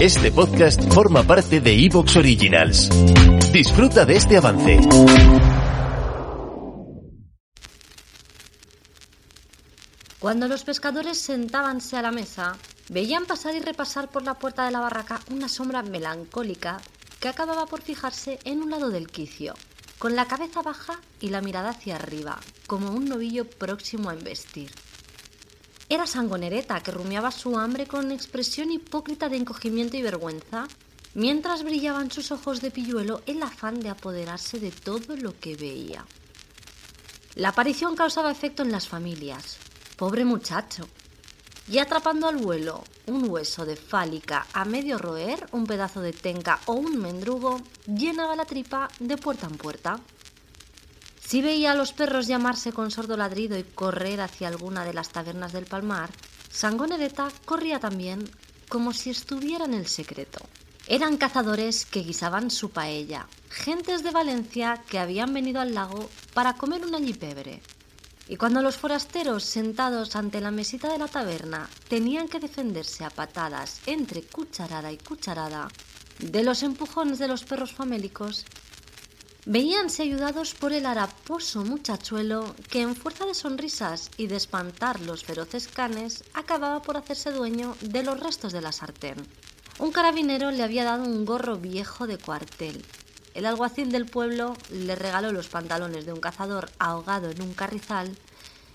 Este podcast forma parte de Evox Originals. Disfruta de este avance. Cuando los pescadores sentábanse a la mesa, veían pasar y repasar por la puerta de la barraca una sombra melancólica que acababa por fijarse en un lado del quicio, con la cabeza baja y la mirada hacia arriba, como un novillo próximo a embestir. Era Sangonereta, que rumiaba su hambre con expresión hipócrita de encogimiento y vergüenza, mientras brillaban sus ojos de pilluelo el afán de apoderarse de todo lo que veía. La aparición causaba efecto en las familias. Pobre muchacho. Y atrapando al vuelo un hueso de fálica a medio roer, un pedazo de tenca o un mendrugo, llenaba la tripa de puerta en puerta. Si veía a los perros llamarse con sordo ladrido y correr hacia alguna de las tabernas del Palmar, Sangonereta corría también como si estuviera en el secreto. Eran cazadores que guisaban su paella, gentes de Valencia que habían venido al lago para comer un allipebre. Y cuando los forasteros sentados ante la mesita de la taberna tenían que defenderse a patadas entre cucharada y cucharada de los empujones de los perros famélicos, veíanse ayudados por el haraposo muchachuelo que en fuerza de sonrisas y de espantar los feroces canes acababa por hacerse dueño de los restos de la sartén. Un carabinero le había dado un gorro viejo de cuartel. El alguacil del pueblo le regaló los pantalones de un cazador ahogado en un carrizal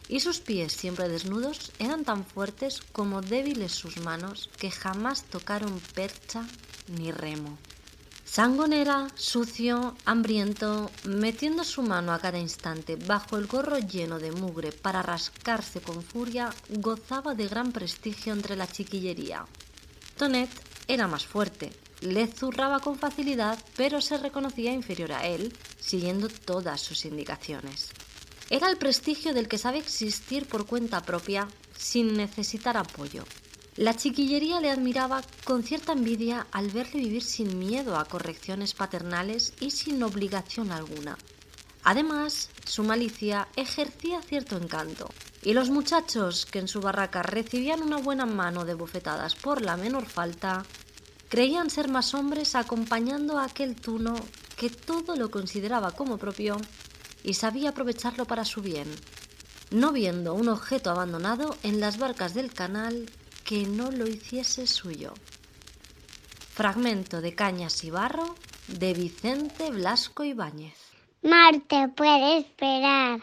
y sus pies, siempre desnudos, eran tan fuertes como débiles sus manos que jamás tocaron percha ni remo. Sangonera, sucio, hambriento, metiendo su mano a cada instante bajo el gorro lleno de mugre para rascarse con furia, gozaba de gran prestigio entre la chiquillería. Tonet era más fuerte, le zurraba con facilidad, pero se reconocía inferior a él, siguiendo todas sus indicaciones. Era el prestigio del que sabe existir por cuenta propia sin necesitar apoyo. La chiquillería le admiraba con cierta envidia al verle vivir sin miedo a correcciones paternales y sin obligación alguna. Además, su malicia ejercía cierto encanto, y los muchachos que en su barraca recibían una buena mano de bofetadas por la menor falta, creían ser más hombres acompañando a aquel tuno que todo lo consideraba como propio y sabía aprovecharlo para su bien, no viendo un objeto abandonado en las barcas del canal que no lo hiciese suyo. Fragmento de Cañas y Barro de Vicente Blasco Ibáñez. Marte puede esperar.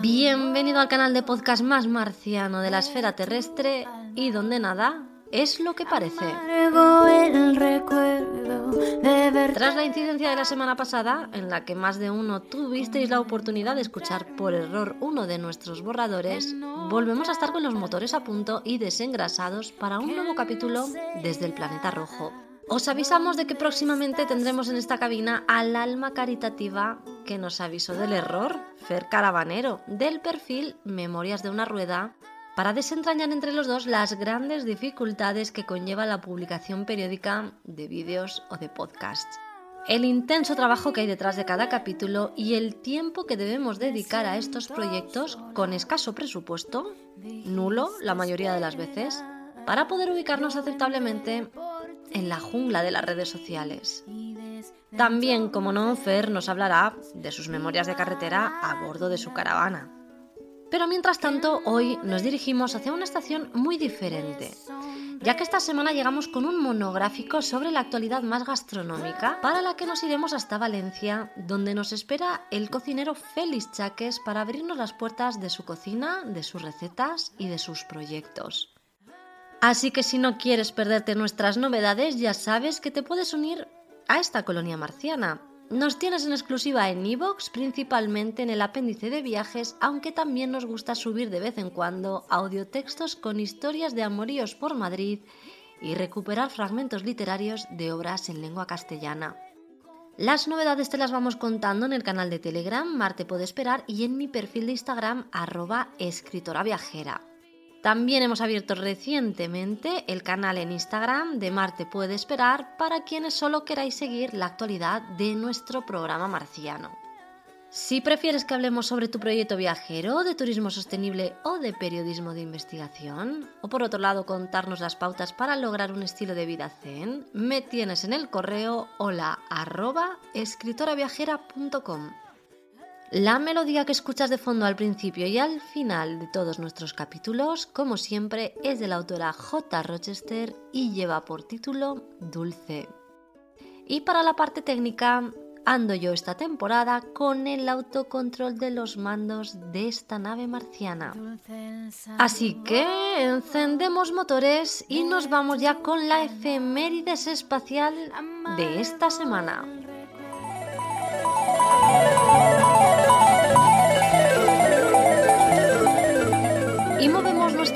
Bienvenido al canal de podcast más marciano de la esfera terrestre y donde nada es lo que parece. Tras la incidencia de la semana pasada, en la que más de uno tuvisteis la oportunidad de escuchar por error uno de nuestros borradores, volvemos a estar con los motores a punto y desengrasados para un nuevo capítulo desde el planeta rojo. Os avisamos de que próximamente tendremos en esta cabina al alma caritativa que nos avisó del error, Fer Caravanero, del perfil Memorias de una Rueda, para desentrañar entre los dos las grandes dificultades que conlleva la publicación periódica de vídeos o de podcasts. El intenso trabajo que hay detrás de cada capítulo y el tiempo que debemos dedicar a estos proyectos con escaso presupuesto, nulo la mayoría de las veces, para poder ubicarnos aceptablemente en la jungla de las redes sociales. También, como no, Fer nos hablará de sus memorias de carretera a bordo de su caravana. Pero mientras tanto, hoy nos dirigimos hacia una estación muy diferente, ya que esta semana llegamos con un monográfico sobre la actualidad más gastronómica, para la que nos iremos hasta Valencia, donde nos espera el cocinero Félix Chaques para abrirnos las puertas de su cocina, de sus recetas y de sus proyectos. Así que si no quieres perderte nuestras novedades, ya sabes que te puedes unir a esta colonia marciana. Nos tienes en exclusiva en iVoox, principalmente en el apéndice de viajes, aunque también nos gusta subir de vez en cuando audiotextos con historias de amoríos por Madrid y recuperar fragmentos literarios de obras en lengua castellana. Las novedades te las vamos contando en el canal de Telegram Marte puede esperar y en mi perfil de Instagram arroba escritora viajera. También hemos abierto recientemente el canal en Instagram de Marte puede esperar para quienes solo queráis seguir la actualidad de nuestro programa marciano. Si prefieres que hablemos sobre tu proyecto viajero, de turismo sostenible o de periodismo de investigación, o por otro lado contarnos las pautas para lograr un estilo de vida zen, me tienes en el correo hola arroba escritoraviajera.com. La melodía que escuchas de fondo al principio y al final de todos nuestros capítulos, como siempre, es de la autora J. Rochester y lleva por título Dulce. Y para la parte técnica, ando yo esta temporada con el autocontrol de los mandos de esta nave marciana. Así que encendemos motores y nos vamos ya con la efemérides espacial de esta semana.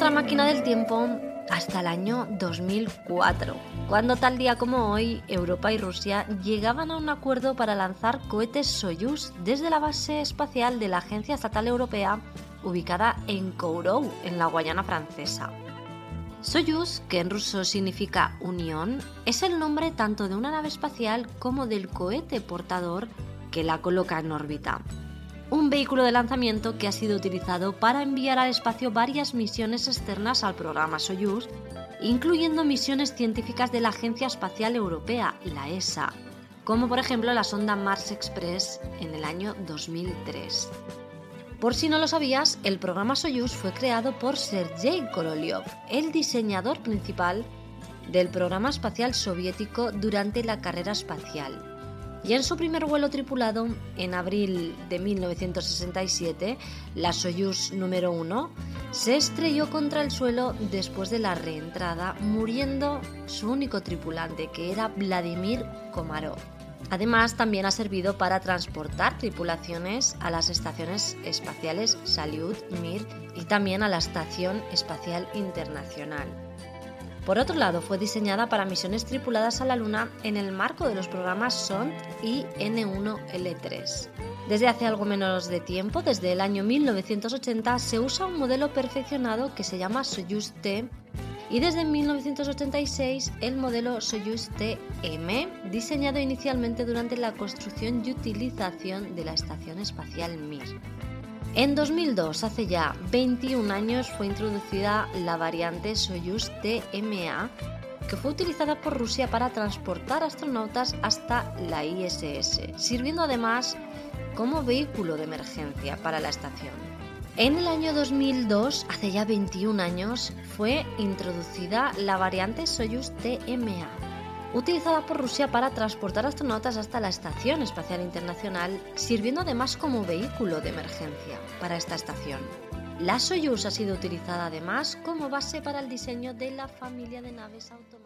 Nuestra máquina del tiempo hasta el año 2004, cuando tal día como hoy Europa y Rusia llegaban a un acuerdo para lanzar cohetes Soyuz desde la base espacial de la Agencia Estatal Europea ubicada en Kourou, en la Guayana francesa. Soyuz, que en ruso significa unión, es el nombre tanto de una nave espacial como del cohete portador que la coloca en órbita un vehículo de lanzamiento que ha sido utilizado para enviar al espacio varias misiones externas al programa Soyuz, incluyendo misiones científicas de la Agencia Espacial Europea, la ESA, como por ejemplo la sonda Mars Express en el año 2003. Por si no lo sabías, el programa Soyuz fue creado por Sergei Korolev, el diseñador principal del programa espacial soviético durante la carrera espacial y en su primer vuelo tripulado, en abril de 1967, la Soyuz número 1 se estrelló contra el suelo después de la reentrada, muriendo su único tripulante, que era Vladimir Komarov. Además, también ha servido para transportar tripulaciones a las estaciones espaciales Salyut, Mir y también a la Estación Espacial Internacional. Por otro lado, fue diseñada para misiones tripuladas a la Luna en el marco de los programas SOND y N1L3. Desde hace algo menos de tiempo, desde el año 1980, se usa un modelo perfeccionado que se llama Soyuz T y desde 1986 el modelo Soyuz TM, diseñado inicialmente durante la construcción y utilización de la Estación Espacial Mir. En 2002, hace ya 21 años, fue introducida la variante Soyuz TMA, que fue utilizada por Rusia para transportar astronautas hasta la ISS, sirviendo además como vehículo de emergencia para la estación. En el año 2002, hace ya 21 años, fue introducida la variante Soyuz TMA, utilizada por Rusia para transportar astronautas hasta la Estación Espacial Internacional, sirviendo además como vehículo de emergencia para esta estación. La Soyuz ha sido utilizada además como base para el diseño de la familia de naves automáticas.